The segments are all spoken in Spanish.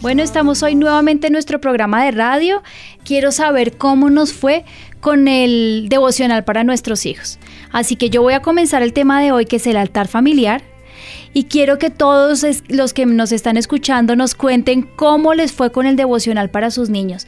Bueno, estamos hoy nuevamente en nuestro programa de radio. Quiero saber cómo nos fue con el devocional para nuestros hijos. Así que yo voy a comenzar el tema de hoy que es el altar familiar. Y quiero que todos los que nos están escuchando nos cuenten cómo les fue con el devocional para sus niños.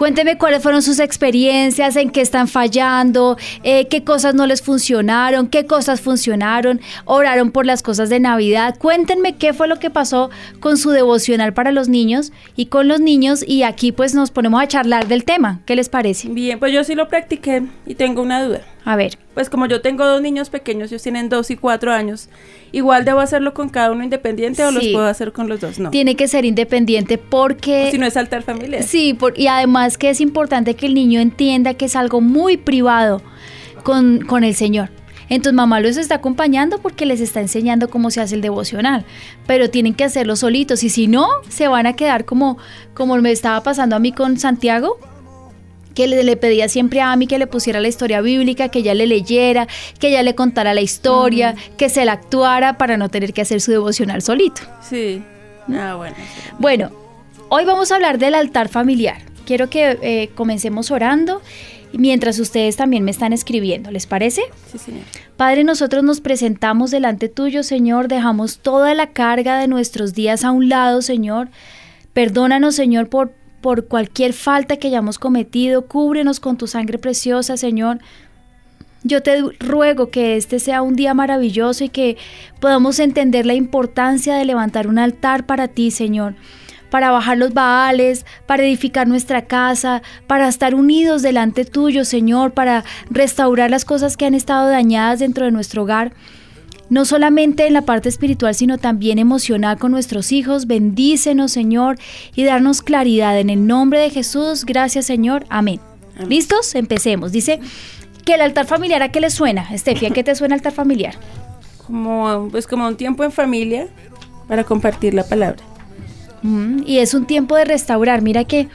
Cuénteme cuáles fueron sus experiencias, en qué están fallando, eh, qué cosas no les funcionaron, qué cosas funcionaron, oraron por las cosas de Navidad. Cuéntenme qué fue lo que pasó con su devocional para los niños y con los niños y aquí pues nos ponemos a charlar del tema. ¿Qué les parece? Bien, pues yo sí lo practiqué y tengo una duda. A ver. Pues como yo tengo dos niños pequeños, ellos tienen dos y cuatro años, igual debo hacerlo con cada uno independiente o los puedo hacer con los dos, no. Tiene que ser independiente porque... si no es altar familiar. Sí, y además que es importante que el niño entienda que es algo muy privado con, con el Señor. Entonces mamá los está acompañando porque les está enseñando cómo se hace el devocional, pero tienen que hacerlo solitos y si no, se van a quedar como, como me estaba pasando a mí con Santiago, que le, pedía siempre a Ami que le pusiera la historia bíblica, que ella le leyera, que ella le contara la historia, que se la actuara para no tener que hacer su devocional solito. Sí. Ah, bueno. Bueno, hoy vamos a hablar del altar familiar. Quiero que eh, comencemos orando mientras ustedes también me están escribiendo. ¿Les parece? Sí, señor. Padre, nosotros nos presentamos delante tuyo, Señor. Dejamos toda la carga de nuestros días a un lado, Señor. Perdónanos, Señor, por por cualquier falta que hayamos cometido, cúbrenos con tu sangre preciosa, Señor. Yo te ruego que este sea un día maravilloso y que podamos entender la importancia de levantar un altar para ti, Señor, para bajar los baales, para edificar nuestra casa, para estar unidos delante tuyo, Señor, para restaurar las cosas que han estado dañadas dentro de nuestro hogar no solamente en la parte espiritual, sino también emocional con nuestros hijos. Bendícenos, Señor, y darnos claridad. En el nombre de Jesús, gracias, Señor. Amén. ¿Listos? Empecemos. Dice que el altar familiar, ¿a qué le suena? Estefia, ¿qué te suena altar familiar? Como, pues como un tiempo en familia para compartir la palabra. Mm, y es un tiempo de restaurar. Mira que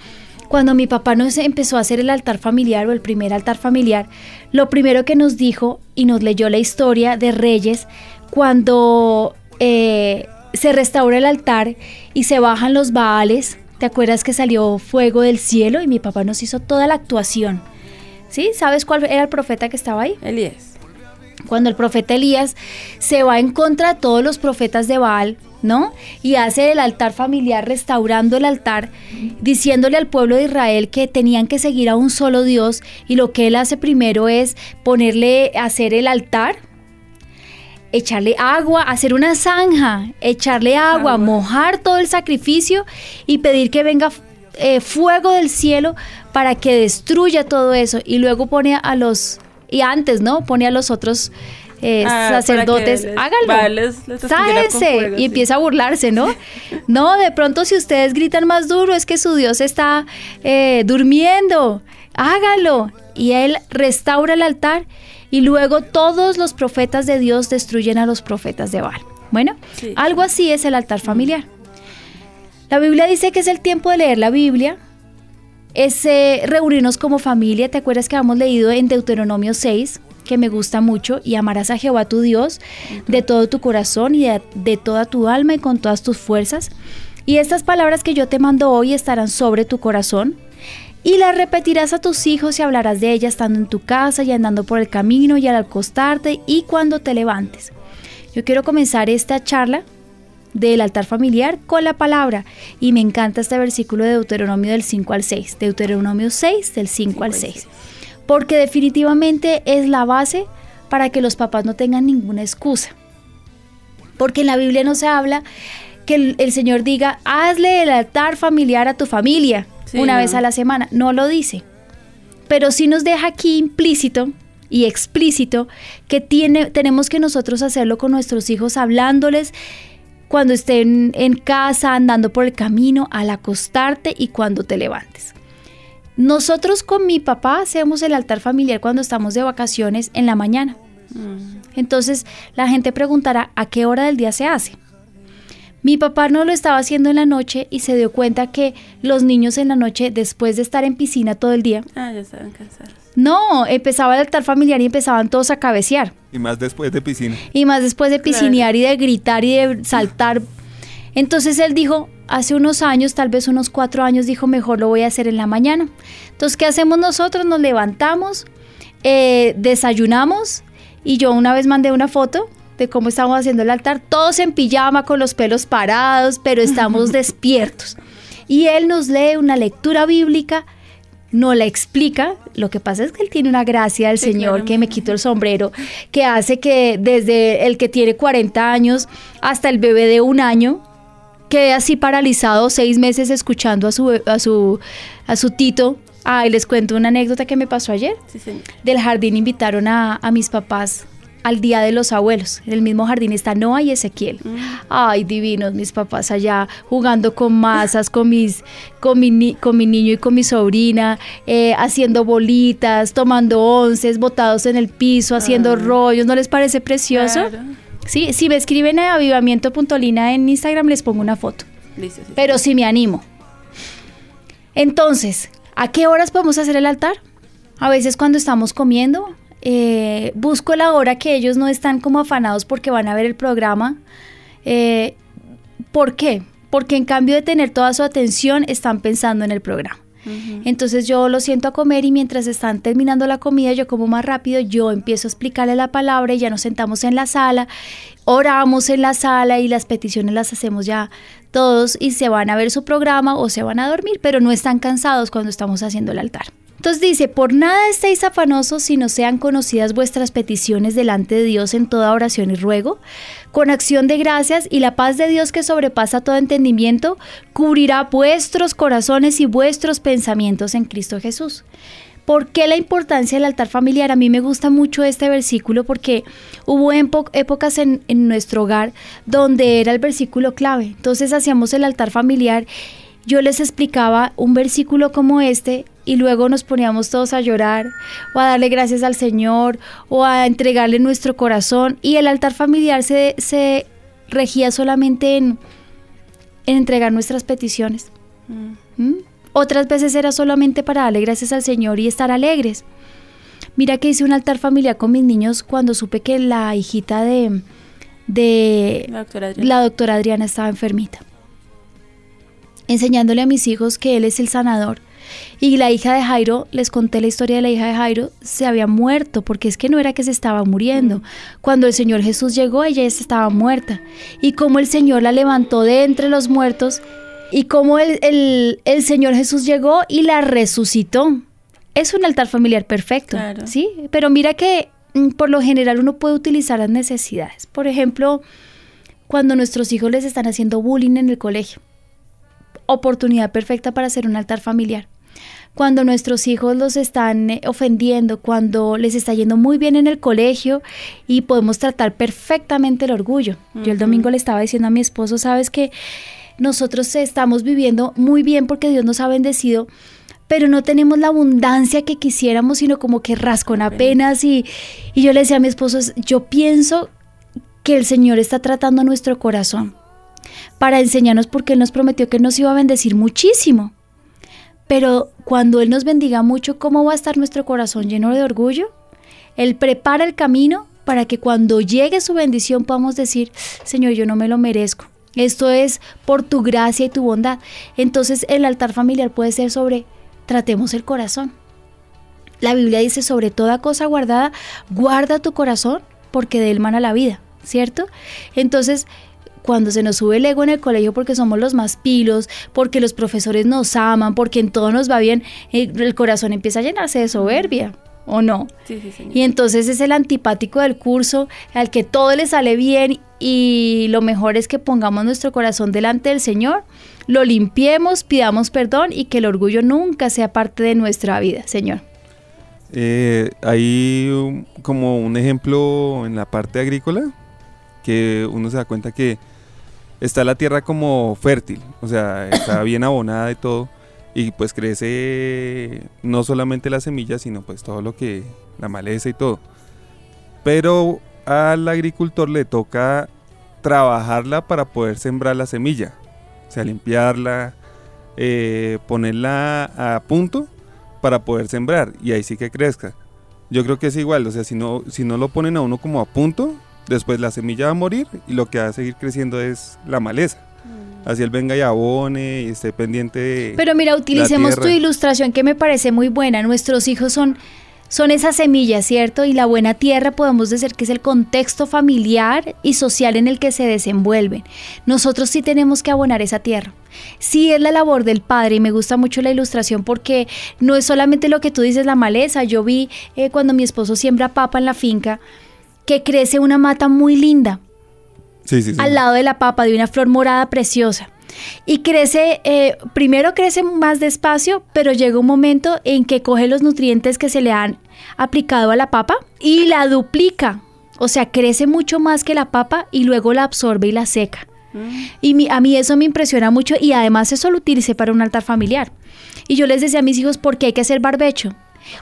cuando mi papá nos empezó a hacer el altar familiar o el primer altar familiar, lo primero que nos dijo y nos leyó la historia de Reyes, cuando eh, se restaura el altar y se bajan los baales, ¿te acuerdas que salió fuego del cielo? Y mi papá nos hizo toda la actuación. ¿Sí? ¿Sabes cuál era el profeta que estaba ahí? Elías. Cuando el profeta Elías se va en contra de todos los profetas de Baal, ¿no? Y hace el altar familiar, restaurando el altar, diciéndole al pueblo de Israel que tenían que seguir a un solo Dios y lo que él hace primero es ponerle, hacer el altar, echarle agua, hacer una zanja, echarle agua, mojar todo el sacrificio y pedir que venga eh, fuego del cielo para que destruya todo eso y luego pone a los, y antes, ¿no? Pone a los otros eh, ah, sacerdotes, háganlo. Sáense y empieza a burlarse, ¿no? no, de pronto si ustedes gritan más duro es que su Dios está eh, durmiendo. Hágalo. Y él restaura el altar y luego todos los profetas de Dios destruyen a los profetas de Baal. Bueno, algo así es el altar familiar. La Biblia dice que es el tiempo de leer la Biblia, es eh, reunirnos como familia. ¿Te acuerdas que hemos leído en Deuteronomio 6? que me gusta mucho y amarás a Jehová tu Dios de todo tu corazón y de, toda tu alma y con todas tus fuerzas. Y estas palabras que yo te mando hoy estarán sobre tu corazón y las repetirás a tus hijos y hablarás de ellas estando en tu casa y andando por el camino y al acostarte y cuando te levantes. Yo quiero comenzar esta charla del altar familiar con la palabra y me encanta este versículo de Deuteronomio del 5 al 6, Deuteronomio 6 del 5 al 6 porque definitivamente es la base para que los papás no tengan ninguna excusa. Porque en la Biblia no se habla que el, Señor diga, hazle el altar familiar a tu familia una vez a la semana. No lo dice. Pero sí nos deja aquí implícito y explícito que tiene, tenemos que nosotros hacerlo con nuestros hijos, hablándoles cuando estén en casa, andando por el camino, al acostarte y cuando te levantes. Nosotros con mi papá hacemos el altar familiar cuando estamos de vacaciones en la mañana. Mm. Entonces la gente preguntará a qué hora del día se hace. Mi papá no lo estaba haciendo en la noche y se dio cuenta que los niños en la noche, después de estar en piscina todo el día, ah, ya estaban cansados. No, empezaba el altar familiar y empezaban todos a cabecear. Y más después de piscina. Y más después de piscinear y de gritar y de saltar. Entonces él dijo, hace unos años, tal vez unos cuatro años, dijo, mejor lo voy a hacer en la mañana. Entonces, ¿qué hacemos nosotros? Nos levantamos, eh, desayunamos y yo una vez mandé una foto de cómo estamos haciendo el altar, todos en pijama, con los pelos parados, pero estamos despiertos. Y él nos lee una lectura bíblica no la explica. Lo que pasa es que él tiene una gracia del Señor que me quito el sombrero, que hace que desde el que tiene 40 años hasta el bebé de un año quede así paralizado seis meses escuchando a su, a su, a su tito. Ay, les cuento una anécdota que me pasó ayer. Del jardín invitaron a, a mis papás al Día de los Abuelos. En el mismo jardín está Noah y Ezequiel. Mm. Ay, divinos mis papás allá jugando con masas, con, mis, con, mi, con mi niño y con mi sobrina, eh, haciendo bolitas, tomando onces, botados en el piso, haciendo ah. rollos. ¿No les parece precioso? Sí, si me escriben a avivamiento.lina en Instagram les pongo una foto. Pero sí me animo. Entonces, ¿a qué horas podemos hacer el altar? A veces cuando estamos comiendo, eh, busco la hora que ellos no están como afanados porque van a ver el programa. Eh, ¿Por qué? Porque en cambio de tener toda su atención, están pensando en el programa. Entonces yo lo siento a comer y mientras están terminando la comida, yo como más rápido, yo empiezo a explicarle la palabra y ya nos sentamos en la sala, oramos en la sala y las peticiones las hacemos ya todos y se van a ver su programa o se van a dormir, pero no están cansados cuando estamos haciendo el altar. Entonces dice, por nada estéis afanosos si no sean conocidas vuestras peticiones delante de Dios en toda oración y ruego, con acción de gracias y la paz de Dios que sobrepasa todo entendimiento, cubrirá vuestros corazones y vuestros pensamientos en Cristo Jesús. ¿Por qué la importancia del altar familiar? A mí me gusta mucho este versículo porque hubo épocas en, en nuestro hogar donde era el versículo clave. Entonces hacíamos el altar familiar yo les explicaba un versículo como este y luego nos poníamos todos a llorar o a darle gracias al Señor o a entregarle nuestro corazón y el altar familiar se, se regía solamente en, entregar nuestras peticiones. Mm. ¿Mm? Otras veces era solamente para darle gracias al Señor y estar alegres. Mira que hice un altar familiar con mis niños cuando supe que la hijita de, de la doctora Adriana estaba enfermita enseñándole a mis hijos que Él es el sanador. Y la hija de Jairo, les conté la historia de la hija de Jairo, se había muerto, porque es que no era que se estaba muriendo. Cuando el Señor Jesús llegó, ella ya estaba muerta. Y como el Señor la levantó de entre los muertos, y como el, el, Señor Jesús llegó y la resucitó. Es un altar familiar perfecto, ¿sí? Pero mira que mm, por lo general uno puede utilizar las necesidades. Por ejemplo, cuando nuestros hijos les están haciendo bullying en el colegio oportunidad perfecta para hacer un altar familiar. Cuando nuestros hijos los están eh, ofendiendo, cuando les está yendo muy bien en el colegio y podemos tratar perfectamente el orgullo. Yo el domingo le estaba diciendo a mi esposo, sabes que nosotros estamos viviendo muy bien porque Dios nos ha bendecido, pero no tenemos la abundancia que quisiéramos, sino como que rascon apenas. Y, y yo le decía a mi esposo, yo pienso que el Señor está tratando nuestro corazón para enseñarnos porque Él nos prometió que nos iba a bendecir muchísimo. Pero cuando Él nos bendiga mucho, ¿cómo va a estar nuestro corazón lleno de orgullo? Él prepara el camino para que cuando llegue su bendición podamos decir, Señor, yo no me lo merezco. Esto es por tu gracia y tu bondad. Entonces el altar familiar puede ser sobre, tratemos el corazón. La Biblia dice, sobre toda cosa guardada, guarda tu corazón porque de él mana la vida, ¿cierto? Entonces cuando se nos sube el ego en el colegio porque somos los más pilos, porque los profesores nos aman, porque en todo nos va bien, eh, el corazón empieza a llenarse de soberbia. ¿O no? Sí, sí, señor. Y entonces es el antipático del curso, al que todo le sale bien y lo mejor es que pongamos nuestro corazón delante del Señor, lo limpiemos, pidamos perdón y que el orgullo nunca sea parte de nuestra vida, Señor. Eh, hay como un ejemplo en la parte agrícola que uno se da cuenta que está la tierra como fértil, o sea, está bien abonada y todo, y pues crece no solamente la semilla, sino pues todo lo que, la maleza y todo. Pero al agricultor le toca trabajarla para poder sembrar la semilla, o sea, limpiarla, eh, ponerla a punto para poder sembrar, y ahí sí que crezca. Yo creo que es igual, o sea, si no, si no lo ponen a uno como a punto, Después la semilla va a morir y lo que va a seguir creciendo es la maleza. así él venga y abone y esté pendiente de Pero mira, utilicemos tu ilustración que me parece muy buena. Nuestros hijos son son esas semillas, ¿cierto? Y la buena tierra podemos decir que es el contexto familiar y social en el que se desenvuelven. Nosotros sí tenemos que abonar esa tierra. Sí es la labor del padre y me gusta mucho la ilustración porque no es solamente lo que tú dices, la maleza. Yo vi eh, cuando mi esposo siembra papa en la finca que crece una mata muy linda. Sí, sí, sí. Al lado de la papa, de una flor morada preciosa. Y crece, eh, primero crece más despacio, pero llega un momento en que coge los nutrientes que se le han aplicado a la papa y la duplica. O sea, crece mucho más que la papa y luego la absorbe y la seca. Mm. Y a mí eso me impresiona mucho y además eso lo utilicé para un altar familiar. Y yo les decía a mis hijos, ¿por qué hay que hacer barbecho?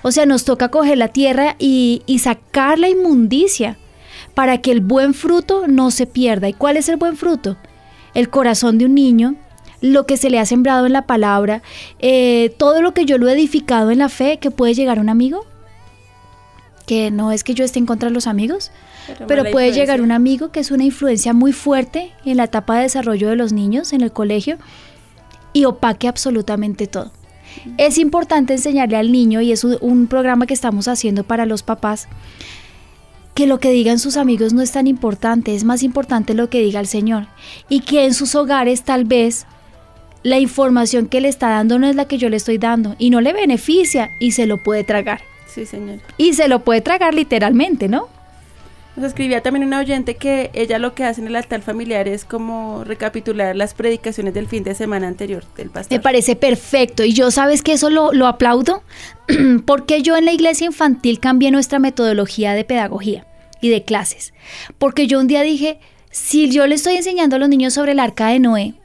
O sea, nos toca coger la tierra y, y sacar la inmundicia para que el buen fruto no se pierda. ¿Y cuál es el buen fruto? el corazón de un niño, lo que se le ha sembrado en la palabra, eh, todo lo que yo lo he edificado en la fe que puede llegar un amigo, que no es que yo esté en contra de los amigos, pero, puede llegar un amigo que es una influencia muy fuerte en la etapa de desarrollo de los niños en el colegio y opaque absolutamente todo. Es importante enseñarle al niño, y es un programa que estamos haciendo para los papás, que lo que digan sus amigos no es tan importante, es más importante lo que diga el Señor. Y que en sus hogares tal vez la información que le está dando no es la que yo le estoy dando y no le beneficia y se lo puede tragar. Sí, señor. Y se lo puede tragar literalmente, ¿no? Nos escribía también una oyente que ella lo que hace en el altar familiar es como recapitular las predicaciones del fin de semana anterior del pastor. Me parece perfecto y yo sabes que eso lo, lo aplaudo porque yo en la iglesia infantil cambié nuestra metodología de pedagogía y de clases. Porque yo un día dije, si yo le estoy enseñando a los niños sobre el arca de Noé,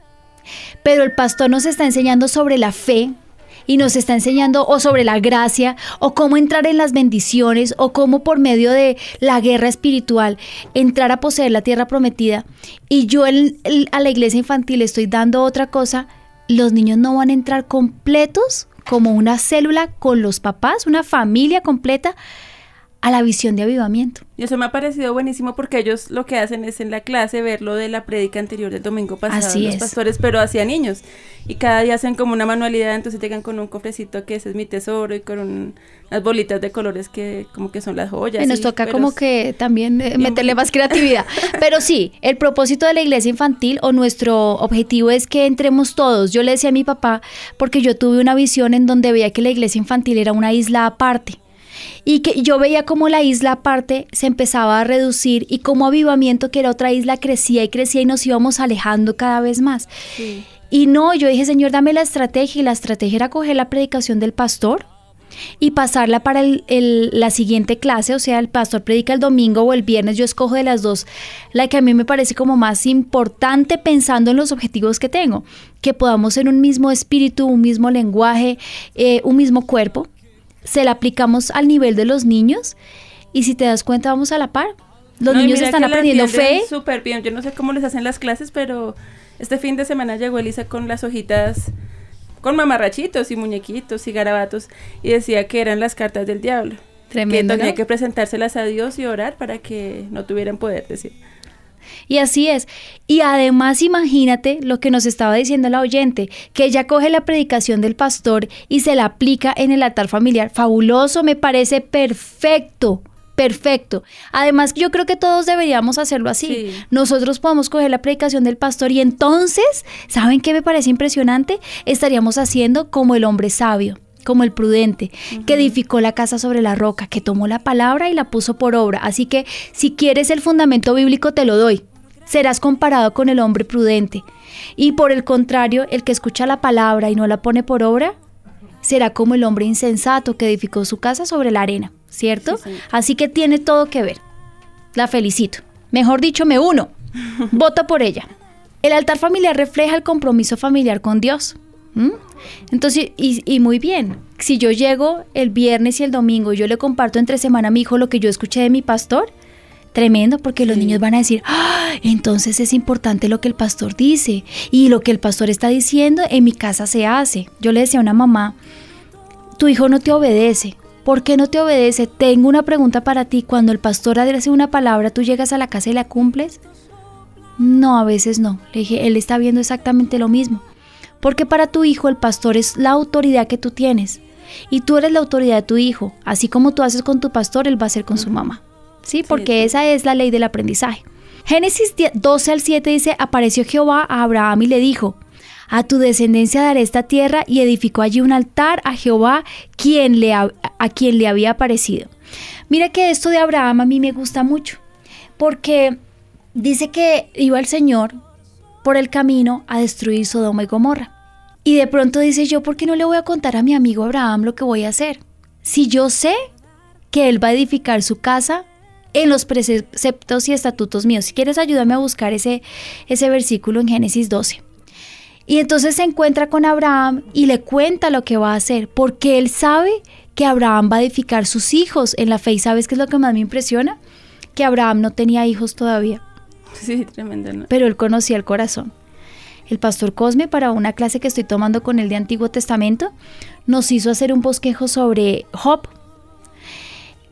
pero el pastor nos está enseñando sobre la fe, y nos está enseñando o sobre la gracia o cómo entrar en las bendiciones o cómo por medio de la guerra espiritual entrar a poseer la tierra prometida. Y yo a la iglesia infantil estoy dando otra cosa, los niños no van a entrar completos como una célula con los papás, una familia completa a la visión de avivamiento. Y eso me ha parecido buenísimo porque ellos lo que hacen es en la clase ver lo de la prédica anterior del domingo pasado, Así los pastores, pero hacia niños. Y cada día hacen como una manualidad, entonces llegan con un cofrecito que ese es mi tesoro y con unas bolitas de colores que como que son las joyas. Y nos toca como que también eh, meterle más creatividad. pero sí, el propósito de la iglesia infantil o nuestro objetivo es que entremos todos. Yo le decía a mi papá, porque yo tuve una visión en donde veía que la iglesia infantil era una isla aparte y que yo veía como la isla aparte se empezaba a reducir y como avivamiento que era otra isla crecía y crecía y nos íbamos alejando cada vez más. Y no, yo dije, Señor, dame la estrategia y la estrategia era coger la predicación del pastor y pasarla para la siguiente clase, o sea, el pastor predica el domingo o el viernes, yo escojo de las dos la que a mí me parece como más importante pensando en los objetivos que tengo, que podamos ser un mismo espíritu, un mismo lenguaje, eh, un mismo cuerpo, se la aplicamos al nivel de los niños y si te das cuenta vamos a la par. Los niños están aprendiendo fe. Súper bien, yo no sé cómo les hacen las clases, pero este fin de semana llegó Elisa con las hojitas, con mamarrachitos y muñequitos y garabatos y decía que eran las cartas del diablo. Tremendo. Que tenía que presentárselas a Dios y orar para que no tuvieran poder, decir. Y así es. Y además imagínate lo que nos estaba diciendo la oyente, que ella coge la predicación del pastor y se la aplica en el altar familiar. Fabuloso, me parece perfecto. Perfecto. Además, yo creo que todos deberíamos hacerlo así. Nosotros podemos coger la predicación del pastor y entonces, ¿saben qué me parece impresionante? Estaríamos haciendo como el hombre sabio como el prudente, que edificó la casa sobre la roca, que tomó la palabra y la puso por obra. Así que si quieres el fundamento bíblico, te lo doy. Serás comparado con el hombre prudente. Y por el contrario, el que escucha la palabra y no la pone por obra, será como el hombre insensato que edificó su casa sobre la arena, ¿cierto? Así que tiene todo que ver. La felicito. Mejor dicho, me uno. Voto por ella. El altar familiar refleja el compromiso familiar con Dios. Entonces, y, muy bien, si yo llego el viernes y el domingo y yo le comparto entre semana a mi hijo lo que yo escuché de mi pastor, tremendo, porque los niños van a decir, ¡Ah! entonces es importante lo que el pastor dice y lo que el pastor está diciendo en mi casa se hace. Yo le decía a una mamá, tu hijo no te obedece. ¿Por qué no te obedece? Tengo una pregunta para ti. Cuando el pastor hace una palabra, ¿tú llegas a la casa y la cumples? No, a veces no. Le dije, él está viendo exactamente lo mismo. Porque para tu hijo el pastor es la autoridad que tú tienes. Y tú eres la autoridad de tu hijo. Así como tú haces con tu pastor, él va a hacer con su mamá. ¿Sí? Porque esa es la ley del aprendizaje. Génesis 12 al 7 dice, apareció Jehová a Abraham y le dijo, a tu descendencia daré esta tierra y edificó allí un altar a Jehová quien le a quien le había aparecido. Mira que esto de Abraham a mí me gusta mucho, porque dice que iba el Señor por el camino a destruir Sodoma y Gomorra. Y de pronto dice yo, ¿por qué no le voy a contar a mi amigo Abraham lo que voy a hacer? Si yo sé que él va a edificar su casa en los preceptos y estatutos míos. Si quieres, ayúdame a buscar ese, ese versículo en Génesis 12. Y entonces se encuentra con Abraham y le cuenta lo que va a hacer, porque él sabe que Abraham va a edificar sus hijos en la fe. ¿Y sabes qué es lo que más me impresiona? Que Abraham no tenía hijos todavía. Sí, tremendo. Pero él conocía el corazón. El pastor Cosme, para una clase que estoy tomando con él de Antiguo Testamento, nos hizo hacer un bosquejo sobre Job.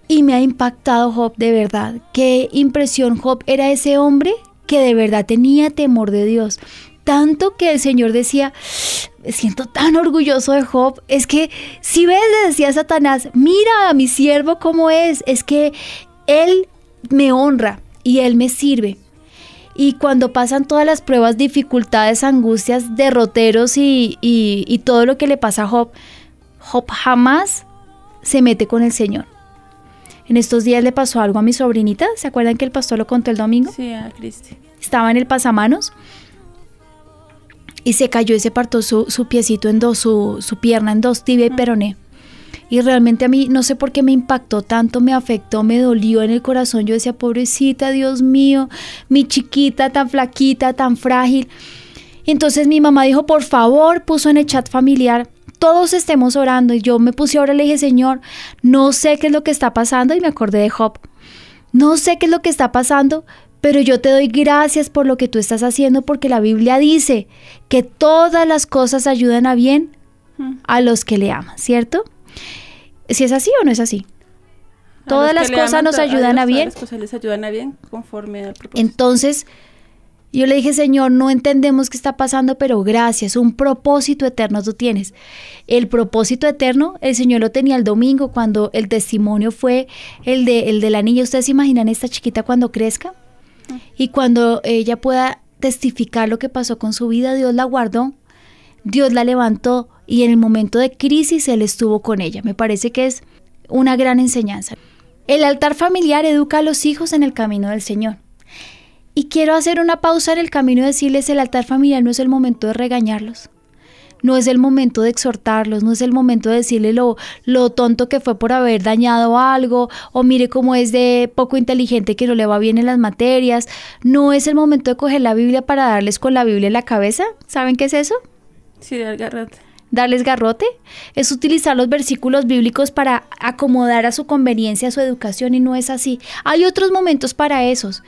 Y me ha impactado Job de verdad. Qué impresión Job era ese hombre que de verdad tenía temor de Dios. Tanto que el Señor decía, me siento tan orgulloso de Job. Es que si ves, le decía a Satanás, mira a mi siervo cómo es. Es que él me honra y él me sirve. Y cuando pasan todas las pruebas, dificultades, angustias, derroteros y, y, todo lo que le pasa a Job, Job jamás se mete con el Señor. En estos días le pasó algo a mi sobrinita. ¿Se acuerdan que el pastor lo contó el domingo? Sí, a Cristi. Estaba en el pasamanos y se cayó y se partó su, su piecito en dos, su, su, pierna en dos, tibia y peroné. Y realmente a mí no sé por qué me impactó tanto, me afectó, me dolió en el corazón. Yo decía, pobrecita, Dios mío, mi chiquita tan flaquita, tan frágil. entonces mi mamá dijo, por favor, puso en el chat familiar, todos estemos orando. Y yo me puse ahora, le dije, Señor, no sé qué es lo que está pasando. Y me acordé de Job. No sé qué es lo que está pasando, pero yo te doy gracias por lo que tú estás haciendo, porque la Biblia dice que todas las cosas ayudan a bien a los que le aman, ¿cierto? Si es así o no es así. Todas las cosas nos ayudan a, bien. Las cosas les ayudan a bien conforme al propósito. Entonces, yo le dije, Señor, no entendemos qué está pasando, pero gracias, un propósito eterno tú tienes. El propósito eterno, el Señor lo tenía el domingo cuando el testimonio fue el de, el de la niña. ¿Ustedes se imaginan esta chiquita cuando crezca? Y cuando ella pueda testificar lo que pasó con su vida, Dios la guardó, Dios la levantó, y en el momento de crisis Él estuvo con ella. Me parece que es una gran enseñanza. El altar familiar educa a los hijos en el camino del Señor. Y quiero hacer una pausa en el camino y decirles, el altar familiar no es el momento de regañarlos. No es el momento de exhortarlos, no es el momento de decirle lo, lo tonto que fue por haber dañado algo, o mire cómo es de poco inteligente que no le va bien en las materias. No es el momento de coger la Biblia para darles con la Biblia en la cabeza. ¿Saben qué es eso? Sí, de garrote darles garrote, es utilizar los versículos bíblicos para acomodar a su conveniencia su educación y no es así. Hay otros momentos para esos,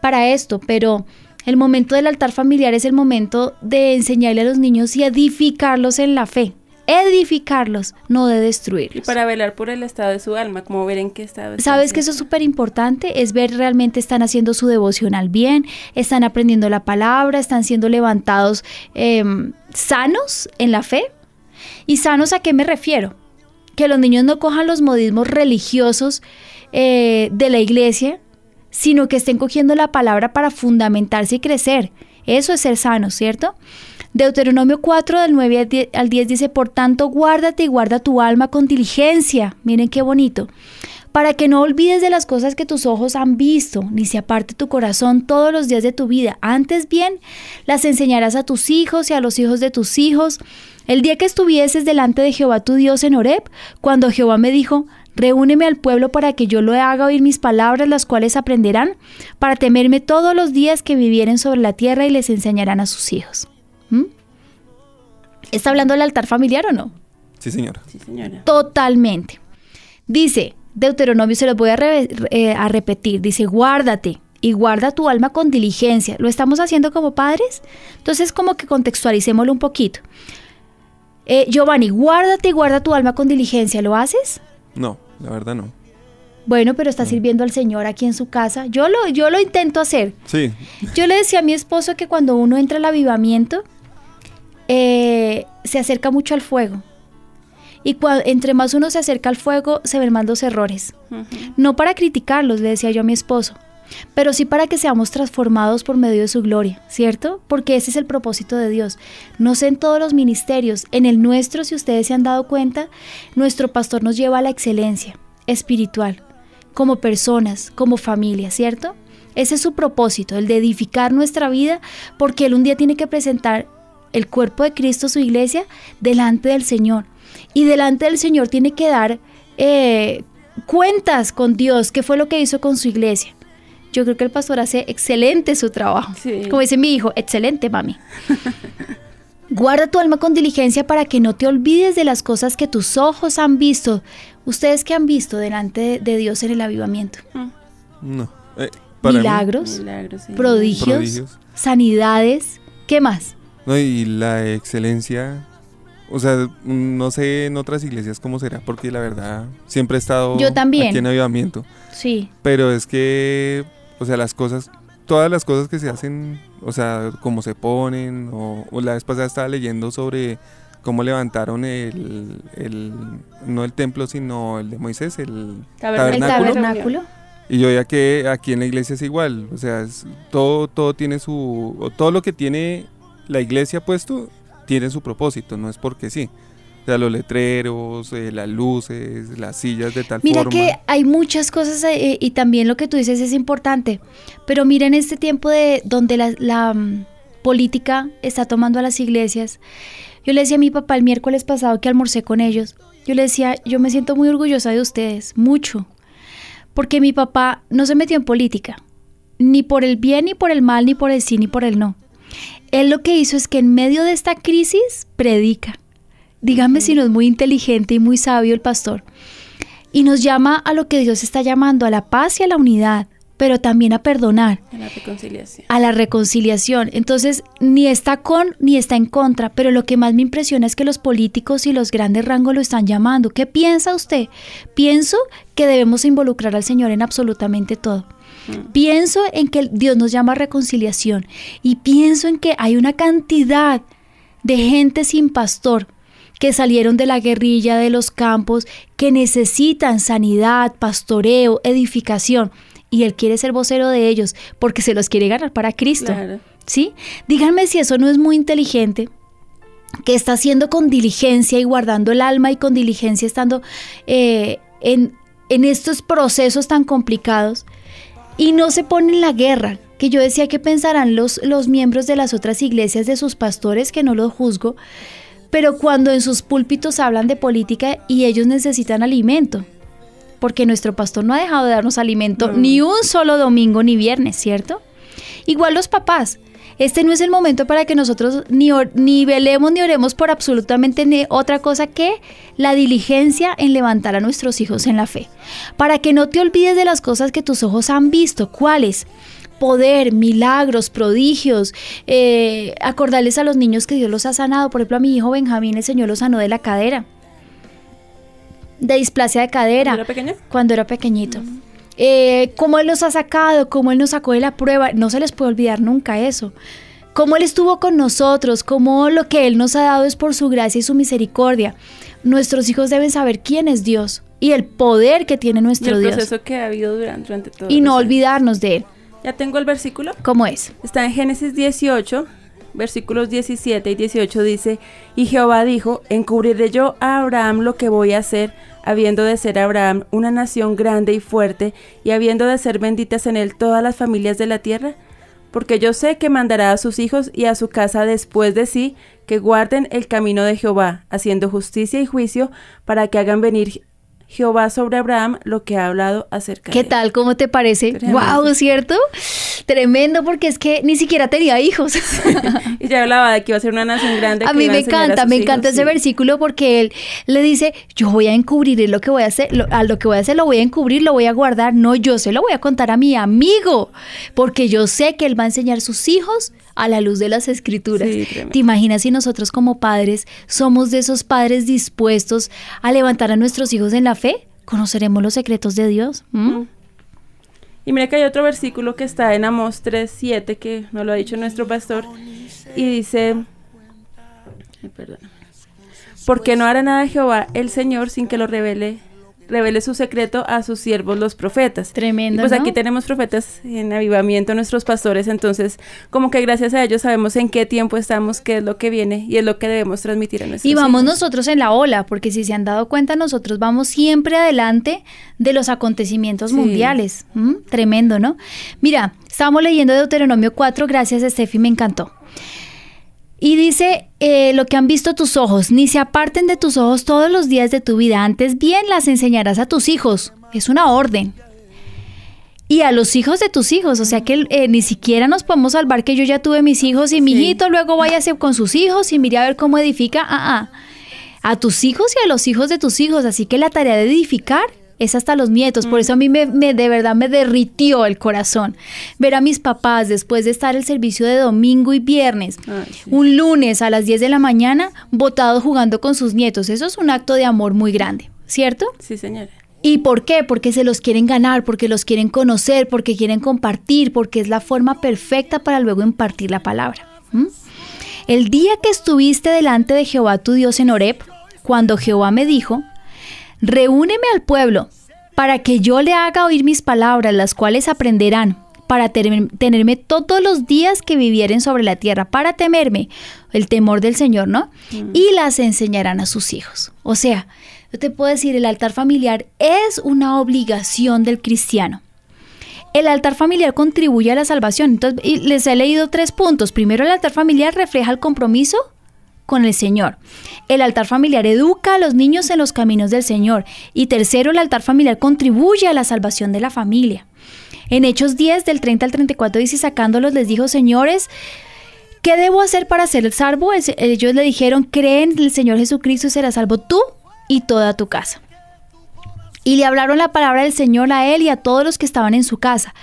para esto, pero el momento del altar familiar es el momento de enseñarle a los niños y edificarlos en la fe. Edificarlos, no de destruirlos. Y para velar por el estado de su alma, como ver en qué estado. ¿Sabes que eso es súper importante? Es ver realmente están haciendo su devocional bien, están aprendiendo la palabra, están siendo levantados em, sanos en la fe ¿Y sanos a qué me refiero? Que los niños no cojan los modismos religiosos eh, de la iglesia, sino que estén cogiendo la palabra para fundamentarse y crecer. Eso es ser sano, ¿cierto? Deuteronomio 4 del 9 al 10 dice, por tanto, guárdate y guarda tu alma con diligencia. Miren qué bonito para que no olvides de las cosas que tus ojos han visto, ni se aparte tu corazón todos los días de tu vida. Antes bien, las enseñarás a tus hijos y a los hijos de tus hijos. El día que estuvieses delante de Jehová tu Dios en Horeb, cuando Jehová me dijo, Reúneme al pueblo para que yo lo haga oír mis palabras, las cuales aprenderán, para temerme todos los días que vivieren sobre la tierra y les enseñarán a sus hijos. ¿Mm? ¿Está hablando del altar familiar o no? Sí, señora. Sí, señora. Totalmente. Dice, Deuteronomio se lo voy eh, a, repetir. Dice, guárdate y guarda tu alma con diligencia. ¿Lo estamos haciendo como padres? Entonces, como que contextualicémoslo un poquito. Eh, Giovanni, guárdate y guarda tu alma con diligencia. ¿Lo haces? No, la verdad no. Bueno, pero está sirviendo al Señor aquí en su casa. Yo lo, yo lo intento hacer. Sí. Yo le decía a mi esposo que cuando uno entra al avivamiento, eh, se acerca mucho al fuego. Y entre más uno se acerca al fuego, se ven más los errores. No para criticarlos, le decía yo a mi esposo, pero sí para que seamos transformados por medio de su gloria, ¿cierto? Porque ese es el propósito de Dios. No sé en todos los ministerios, en el nuestro, si ustedes se han dado cuenta, nuestro pastor nos lleva a la excelencia espiritual, como personas, como familia, ¿cierto? Ese es su propósito, el de edificar nuestra vida, porque él un día tiene que presentar el cuerpo de Cristo, su iglesia, delante del Señor. Y delante del Señor tiene que dar eh, cuentas con Dios, qué fue lo que hizo con su iglesia. Yo creo que el pastor hace excelente su trabajo. Como dice mi hijo, excelente, mami. Guarda tu alma con diligencia para que no te olvides de las cosas que tus ojos han visto. ¿Ustedes qué han visto delante de Dios en el avivamiento? Mm. No. Eh, Milagros, prodigios, sanidades, ¿qué más? No, y la excelencia o sea, no sé en otras iglesias cómo será, porque la verdad siempre he estado Yo también. aquí en avivamiento. Sí. Pero es que, o sea, las cosas, todas las cosas que se hacen, o sea, cómo se ponen, o, la vez pasada estaba leyendo sobre cómo levantaron el, el, no el templo, sino el de Moisés, el tabernáculo. El tabernáculo. Y yo ya que aquí en la iglesia es igual, o sea, todo, todo tiene su, todo lo que tiene la iglesia puesto tiene su propósito, no es porque sí. O sea, los letreros, eh, las luces, las sillas de tal Mira forma. Mira que hay muchas cosas eh, y también lo que tú dices es importante, pero mira en este tiempo de donde la, mm, política está tomando a las iglesias. Yo le decía a mi papá el miércoles pasado que almorcé con ellos, yo le decía, yo me siento muy orgullosa de ustedes, mucho, porque mi papá no se metió en política, ni por el bien, ni por el mal, ni por el sí, ni por el no él lo que hizo es que en medio de esta crisis predica. Dígame si no es muy inteligente y muy sabio el pastor. Y nos llama a lo que Dios está llamando, a la paz y a la unidad, pero también a perdonar. A la reconciliación. A la reconciliación. Entonces, ni está con ni está en contra, pero lo que más me impresiona es que los políticos y los grandes rangos lo están llamando. ¿Qué piensa usted? Pienso que debemos involucrar al Señor en absolutamente todo. Pienso en que Dios nos llama a reconciliación y pienso en que hay una cantidad de gente sin pastor que salieron de la guerrilla de los campos, que necesitan sanidad, pastoreo, edificación. Y Él quiere ser vocero de ellos porque se los quiere ganar para Cristo. ¿Sí? Díganme si eso no es muy inteligente que está haciendo con diligencia y guardando el alma y con diligencia estando eh, en, en estos procesos tan complicados y no se pone en la guerra, que yo decía que pensarán los, los miembros de las otras iglesias de sus pastores, que no los juzgo, pero cuando en sus púlpitos hablan de política y ellos necesitan alimento, porque nuestro pastor no ha dejado de darnos alimento ni un solo domingo ni viernes, ¿cierto? Igual los papás, este no es el momento para que nosotros ni, ni velemos ni oremos por absolutamente otra cosa que la diligencia en levantar a nuestros hijos en la fe. Para que no te olvides de las cosas que tus ojos han visto. ¿Cuáles? poder, milagros, prodigios, eh, acordarles a los niños que Dios los ha sanado. Por ejemplo, a mi hijo Benjamín el Señor lo sanó de la cadera, de displasia de cadera. ¿Cuando era pequeño? Cuando era pequeñito. Mm. Eh, cómo Él los ha sacado, cómo Él nos sacó de la prueba, no se les puede olvidar nunca eso. Cómo Él estuvo con nosotros, cómo lo que Él nos ha dado es por su gracia y su misericordia. Nuestros hijos deben saber quién es Dios y el poder que tiene nuestro y el proceso que ha habido durante, todo. Y no olvidarnos de Él. Ya tengo el versículo. ¿Cómo es? Está en Génesis 18, versículos 17 y 18 dice, y Jehová dijo, encubriré yo a Abraham lo que voy a hacer habiendo de ser Abraham una nación grande y fuerte, y habiendo de ser benditas en él todas las familias de la tierra? Porque yo sé que mandará a sus hijos y a su casa después de sí, que guarden el camino de Jehová, haciendo justicia y juicio, para que hagan venir Jehová sobre Abraham lo que ha hablado acerca ¿Qué tal? ¿Cómo te parece? Wow, ¿cierto? Tremendo porque es que ni siquiera tenía hijos. y ya hablaba de que iba a ser una nación grande. A mí me encanta, me encanta ese versículo porque él le dice, yo voy a encubrir lo que voy a hacer, a lo que voy a hacer lo voy a encubrir, lo voy a guardar. No, yo se lo voy a contar a mi amigo porque yo sé que él va a enseñar a sus hijos a la luz de las escrituras. ¿Te imaginas si nosotros como padres somos de esos padres dispuestos a levantar a nuestros hijos en la fe? conoceremos los secretos de Dios. Y mira que hay otro versículo que está en Amós 3.7 que nos lo ha dicho nuestro pastor y dice, perdón, porque no hará nada Jehová el Señor sin que lo revele revele su secreto a sus siervos los profetas. Tremendo. pues aquí tenemos profetas en avivamiento, nuestros pastores, entonces como que gracias a ellos sabemos en qué tiempo estamos, qué es lo que viene y es lo que debemos transmitir a nuestros Y vamos nosotros en la ola, porque si se han dado cuenta, nosotros vamos siempre adelante de los acontecimientos mundiales. Tremendo, ¿no? Mira, estamos leyendo Deuteronomio 4, gracias Steffi, me encantó. Y dice eh, lo que han visto tus ojos, ni se aparten de tus ojos todos los días de tu vida, antes bien las enseñarás a tus hijos. Es una orden. Y a los hijos de tus hijos, o sea que eh, ni siquiera nos podemos salvar que yo ya tuve mis hijos y mi hijito luego váyase con sus hijos y mire a ver cómo edifica. Ah, ah. A tus hijos y a los hijos de tus hijos. Así que la tarea de edificar es hasta los nietos. Por mm. eso a mí me, de verdad me derritió el corazón ver a mis papás después de estar el servicio de domingo y viernes, un lunes a las 10 de la mañana, botados jugando con sus nietos. Eso es un acto de amor muy grande, ¿cierto? Sí, señora. ¿Y por qué? Porque se los quieren ganar, porque los quieren conocer, porque quieren compartir, porque es la forma perfecta para luego impartir la palabra. El día que estuviste delante de Jehová tu Dios en Horeb, cuando Jehová me dijo, Reúneme al pueblo, para que yo le haga oír mis palabras, las cuales aprenderán, para tenerme todos los días que vivieren sobre la tierra, para temerme, el temor del Señor, ¿no? Mm. Y las enseñarán a sus hijos. O sea, yo te puedo decir, el altar familiar es una obligación del cristiano. El altar familiar contribuye a la salvación. Entonces, les he leído tres puntos. Primero, el altar familiar refleja el compromiso con el Señor. El altar familiar educa a los niños en los caminos del Señor. Y tercero, el altar familiar contribuye a la salvación de la familia. En Hechos 10, del 30 al 34, dice, sacándolos, les dijo, señores, ¿qué debo hacer para ser salvo? Ellos le dijeron, creen en el Señor Jesucristo y serás salvo tú y toda tu casa. Y le hablaron la palabra del Señor a él y a todos los que estaban en su casa.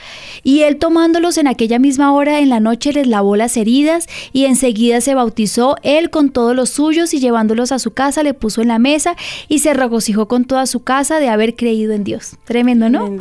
Y él tomándolos en aquella misma hora en la noche les lavó las heridas y enseguida se bautizó él con todos los suyos y llevándolos a su casa le puso en la mesa y se regocijó con toda su casa de haber creído en Dios. Tremendo, ¿no?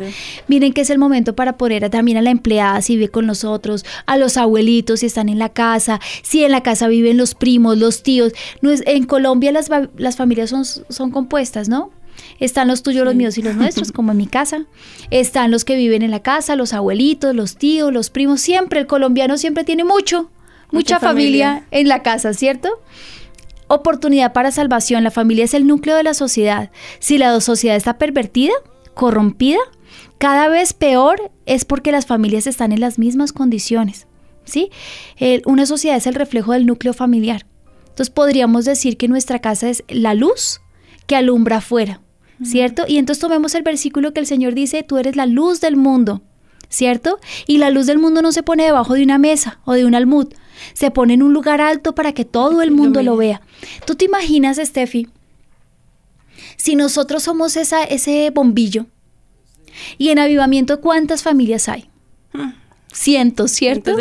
Miren que es el momento para poner también a la empleada si vive con nosotros, a los abuelitos si están en la casa, si en la casa viven los primos, los tíos. No es, en Colombia las, las familias son, son compuestas, ¿no? Están los tuyos, los míos y los nuestros, como en mi casa. Están los que viven en la casa, los abuelitos, los tíos, los primos. Siempre, el colombiano siempre tiene mucho, mucha, familia. en la casa, ¿cierto? Oportunidad para salvación. La familia es el núcleo de la sociedad. Si la sociedad está pervertida, corrompida, cada vez peor es porque las familias están en las mismas condiciones. ¿sí? una sociedad es el reflejo del núcleo familiar. Entonces podríamos decir que nuestra casa es la luz que alumbra afuera. ¿Cierto? Y entonces tomemos el versículo que el Señor dice, tú eres la luz del mundo, ¿cierto? Y la luz del mundo no se pone debajo de una mesa o de un almud, se pone en un lugar alto para que todo el mundo lo vea. ¿Tú te imaginas, Steffi, si nosotros somos esa, ese bombillo? Y en avivamiento, ¿cuántas familias hay? Cientos, ¿cierto?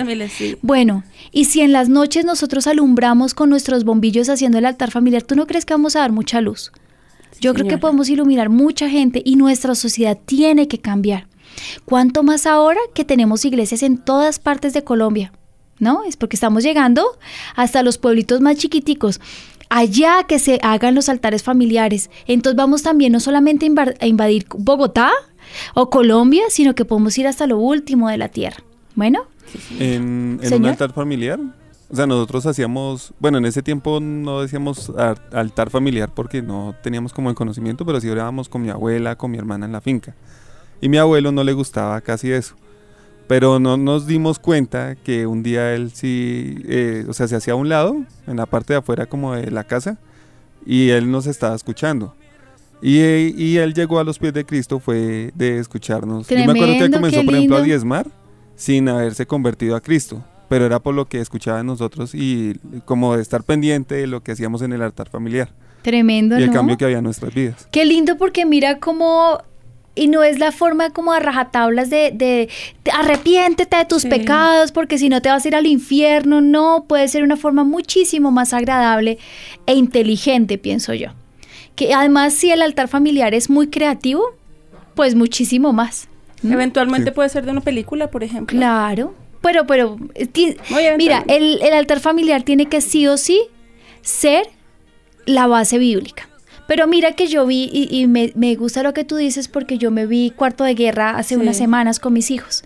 Bueno, y si en las noches nosotros alumbramos con nuestros bombillos haciendo el altar familiar, ¿tú no crees que vamos a dar mucha luz? Yo creo que podemos iluminar mucha gente y nuestra sociedad tiene que cambiar. ¿Cuánto más ahora que tenemos iglesias en todas partes de Colombia? ¿No? Es porque estamos llegando hasta los pueblitos más chiquiticos. Allá que se hagan los altares familiares. Entonces vamos también no solamente a invadir Bogotá o Colombia, sino que podemos ir hasta lo último de la tierra. Bueno. En, en un altar familiar o sea, nosotros hacíamos, bueno, en ese tiempo no decíamos altar familiar porque no teníamos como el conocimiento, pero sí orábamos con mi abuela, con mi hermana en la finca. Y mi abuelo no le gustaba casi eso. Pero no nos dimos cuenta que un día él sí, eh, o sea, se hacía a un lado, en la parte de afuera como de la casa, y él nos estaba escuchando. Y, y él llegó a los pies de Cristo, fue de escucharnos. Yo me acuerdo que él comenzó, por ejemplo, a diezmar sin haberse convertido a Cristo pero era por lo que escuchaba nosotros y como de estar pendiente de lo que hacíamos en el altar familiar. Tremendo, Y el cambio que había en nuestras vidas. Qué lindo porque mira cómo y no es la forma como a rajatablas de, de, arrepiéntete de tus pecados porque si no te vas a ir al infierno, no, puede ser una forma muchísimo más agradable e inteligente, pienso yo. Que además si el altar familiar es muy creativo, pues muchísimo más. Eventualmente puede ser de una película, por ejemplo. Claro, pero, pero, mira, el, el altar familiar tiene que sí o sí ser la base bíblica. Pero mira que yo vi, y, me, gusta lo que tú dices porque yo me vi Cuarto de Guerra hace unas semanas con mis hijos.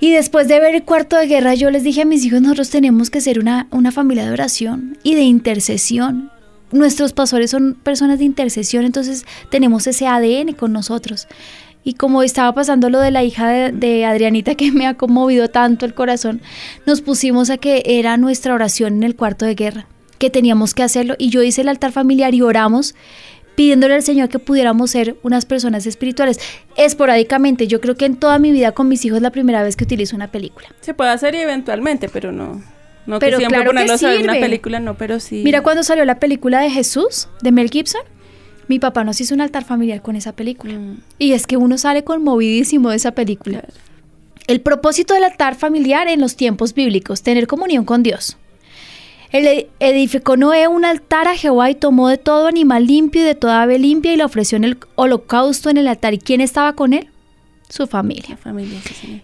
Y después de ver el Cuarto de Guerra, yo les dije a mis hijos, nosotros tenemos que ser una, una familia de oración y de intercesión. Nuestros pastores son personas de intercesión, entonces tenemos ese ADN con nosotros. Y como estaba pasando lo de la hija de, de, Adrianita que me ha conmovido tanto el corazón, nos pusimos a que era nuestra oración en el cuarto de guerra que teníamos que hacerlo y yo hice el altar familiar y oramos pidiéndole al Señor que pudiéramos ser unas personas espirituales. Esporádicamente, yo creo que en toda mi vida con mis hijos es la primera vez que utilizo una película. Se puede hacer eventualmente, pero no. No pero que siempre claro que una película, no, pero sí. Mira cuando salió la película de Jesús, de Mel Gibson, mi papá nos hizo un altar familiar con esa película. Mm. Y es que uno sale conmovidísimo de esa película. El propósito del altar familiar en los tiempos bíblicos, tener comunión con Dios. Él edificó Noé un altar a Jehová y tomó de todo animal limpio y de toda ave limpia y le ofreció en el holocausto en el altar. ¿Y quién estaba con él? Su familia. familia señor.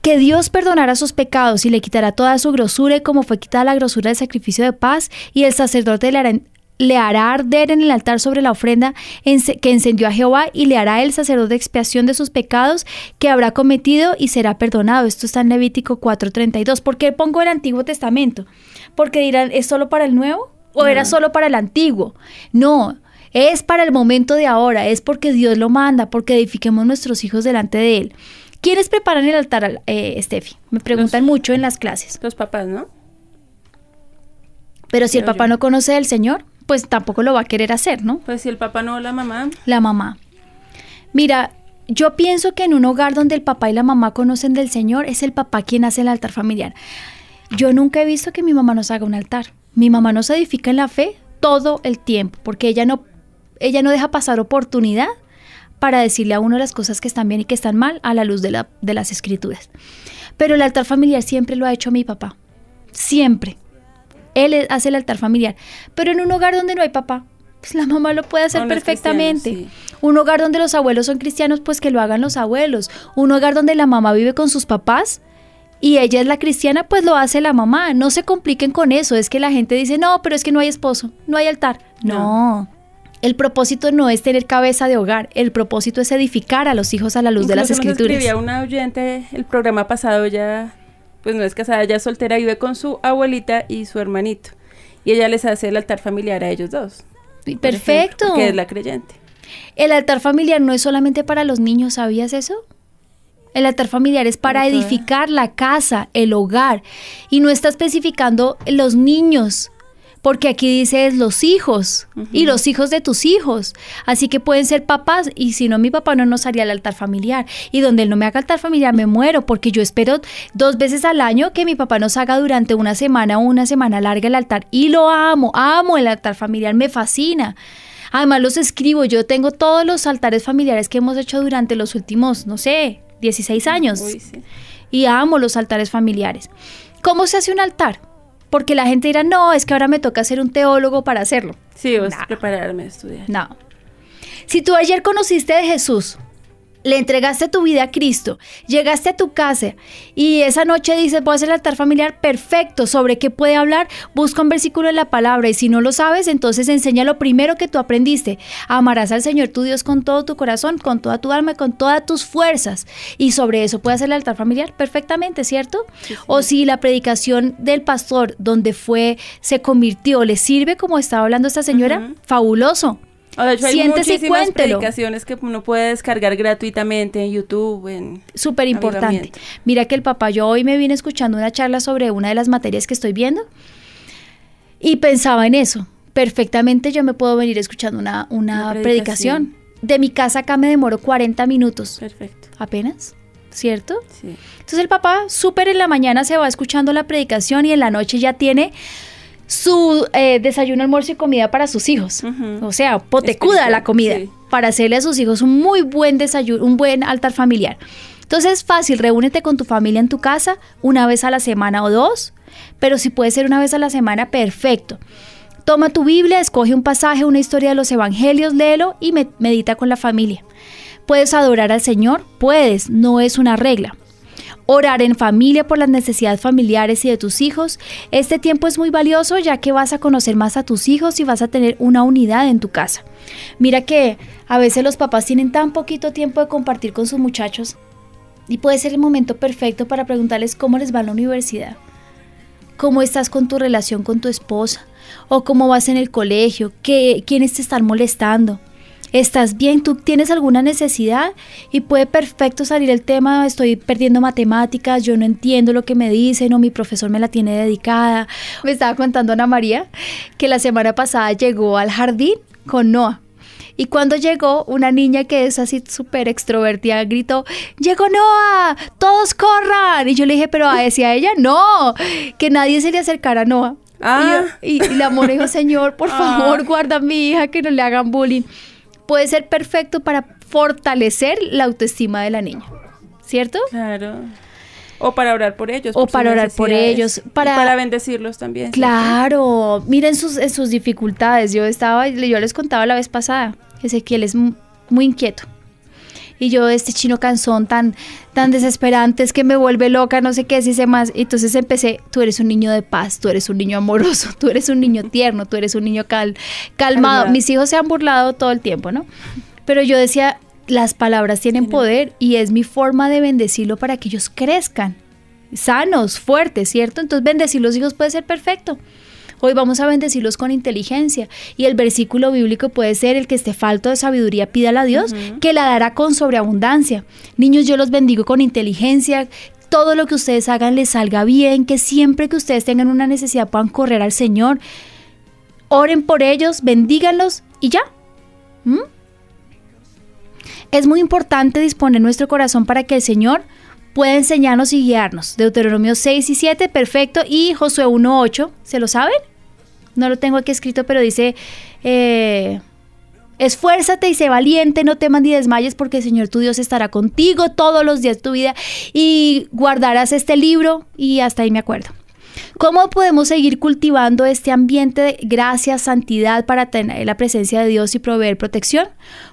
Que Dios perdonara sus pecados y le quitará toda su grosura y como fue quitada la grosura del sacrificio de paz y el sacerdote le hará, le hará arder en el altar sobre la ofrenda que encendió a Jehová y le hará el sacerdote expiación de sus pecados que habrá cometido y será perdonado. Esto está en Levítico 4:32. ¿Por qué pongo el Antiguo Testamento? porque dirán, ¿es solo para el nuevo? ¿O era solo para el antiguo? No, es para el momento de ahora, es porque Dios lo manda, porque edifiquemos nuestros hijos delante de Él. ¿Quiénes preparan el altar, eh, Steffi? Me preguntan mucho en las clases. Los papás, ¿no? Pero si el papá no conoce al Señor, pues tampoco lo va a querer hacer, ¿no? Pues si el papá no, la mamá. La mamá. Mira, yo pienso que en un hogar donde el papá y la mamá conocen del Señor, es el papá quien hace el altar familiar. Yo nunca he visto que mi mamá nos haga un altar. Mi mamá nos edifica en la fe todo el tiempo, porque ella no, ella no deja pasar oportunidad para decirle a uno las cosas que están bien y que están mal a la luz de, la, de las escrituras. Pero el altar familiar siempre lo ha hecho mi papá. Siempre. Él hace el altar familiar. Pero en un hogar donde no hay papá, pues la mamá lo puede hacer perfectamente. Un hogar donde los abuelos son cristianos, pues que lo hagan los abuelos. Un hogar donde la mamá vive con sus papás, y ella es la cristiana, pues lo hace la mamá. No se compliquen con eso. Es que la gente dice, no, pero es que no hay esposo, no hay altar. No. El propósito no es tener cabeza de hogar, el propósito es edificar a los hijos a la luz de las escrituras. escribía una oyente el programa pasado, ya, pues no es casada, ya es soltera, vive con su abuelita y su hermanito. Y ella les hace el altar familiar a ellos dos. Perfecto. que es la creyente. El altar familiar no es solamente para los niños, ¿sabías eso? El altar familiar es para edificar la casa, el hogar. Y no está especificando los niños, porque aquí dice los hijos y los hijos de tus hijos. Así que pueden ser papás y si no, mi papá no nos haría el altar familiar. Y donde él no me haga altar familiar, me muero, porque yo espero dos veces al año que mi papá nos haga durante una semana o una semana larga el altar. Y lo amo, amo el altar familiar, me fascina. Además los escribo, yo tengo todos los altares familiares que hemos hecho durante los últimos, no sé, 16 años. Y amo los altares familiares. ¿Cómo se hace un altar? Porque la gente dirá, no, es que ahora me toca ser un teólogo para hacerlo. Sí, vas a prepararme a estudiar. No. Si tú ayer conociste de Jesús, le entregaste tu vida a Cristo, llegaste a tu casa y esa noche dices, voy a hacer el altar familiar perfecto, ¿sobre qué puede hablar? Busca un versículo en la palabra y si no lo sabes, entonces enseña lo primero que tú aprendiste. Amarás al Señor tu Dios con todo tu corazón, con toda tu alma, con todas tus fuerzas. Y sobre eso puede hacer el altar familiar perfectamente, ¿cierto? O si la predicación del pastor donde fue, se convirtió, le sirve como estaba hablando esta señora, fabuloso Oh, de hecho, hay muchísimas predicaciones que uno puede descargar gratuitamente en YouTube. En Súper importante. Mira que el papá, yo hoy me vine escuchando una charla sobre una de las materias que estoy viendo y pensaba en eso. Perfectamente yo me puedo venir escuchando una, una, predicación. De mi casa acá me demoro 40 minutos. Perfecto. Apenas. ¿Cierto? Sí. Entonces el papá súper en la mañana se va escuchando la predicación y en la noche ya tiene su eh, desayuno, almuerzo y comida para sus hijos. O sea, potecuda la comida. Para hacerle a sus hijos un muy buen desayuno, un buen altar familiar. Entonces es fácil, reúnete con tu familia en tu casa una vez a la semana o dos, pero si puede ser una vez a la semana, perfecto. Toma tu Biblia, escoge un pasaje, una historia de los evangelios, léelo y medita con la familia. ¿Puedes adorar al Señor? Puedes, no es una regla. Orar en familia por las necesidades familiares y de tus hijos. Este tiempo es muy valioso ya que vas a conocer más a tus hijos y vas a tener una unidad en tu casa. Mira que a veces los papás tienen tan poquito tiempo de compartir con sus muchachos y puede ser el momento perfecto para preguntarles cómo les va en la universidad, cómo estás con tu relación con tu esposa o cómo vas en el colegio, ¿Qué, quiénes te están molestando estás bien, tú tienes alguna necesidad y puede perfecto salir el tema, estoy perdiendo matemáticas, yo no entiendo lo que me dicen o mi profesor me la tiene dedicada. Me estaba contando Ana María que la semana pasada llegó al jardín con Noah. Y cuando llegó, una niña que es así súper extrovertida gritó, llegó Noah, todos corran. Y yo le dije, pero a decía ella, no, que nadie se le acercara a Noah. Ah. Y, la amor dijo, Señor, por ah. favor, guarda a mi hija, que no le hagan bullying puede ser perfecto para fortalecer la autoestima de la niña, ¿cierto? Claro. O para orar por ellos. O para orar por ellos. Para, para bendecirlos también. Claro. Miren sus, sus dificultades. Yo estaba, yo les contaba la vez pasada que él es muy inquieto y yo este chino cansón tan, tan desesperante es que me vuelve loca, no sé qué, si sé más. Entonces empecé, tú eres un niño de paz, tú eres un niño amoroso, tú eres un niño tierno, tú eres un niño cal, calmado. Mis hijos se han burlado todo el tiempo, ¿no? Pero yo decía, las palabras tienen poder y es mi forma de bendecirlo para que ellos crezcan sanos, fuertes, ¿cierto? Entonces bendecir los hijos puede ser perfecto. Hoy vamos a bendecirlos con inteligencia. Y el versículo bíblico puede ser el que esté falto de sabiduría, pídala a Dios, que la dará con sobreabundancia. Niños, yo los bendigo con inteligencia, todo lo que ustedes hagan les salga bien, que siempre que ustedes tengan una necesidad puedan correr al Señor. Oren por ellos, bendíganlos y ya. ¿Mm? Es muy importante disponer nuestro corazón para que el Señor pueda enseñarnos y guiarnos. Deuteronomio 6 y 7, perfecto. Y Josué 1, 8, ¿se lo saben? No lo tengo aquí escrito, pero dice, eh, esfuérzate y sé valiente, no temas ni desmayes, porque el Señor tu Dios estará contigo todos los días de tu vida y guardarás este libro y hasta ahí me acuerdo. ¿Cómo podemos seguir cultivando este ambiente de gracia, santidad para tener la presencia de Dios y proveer protección?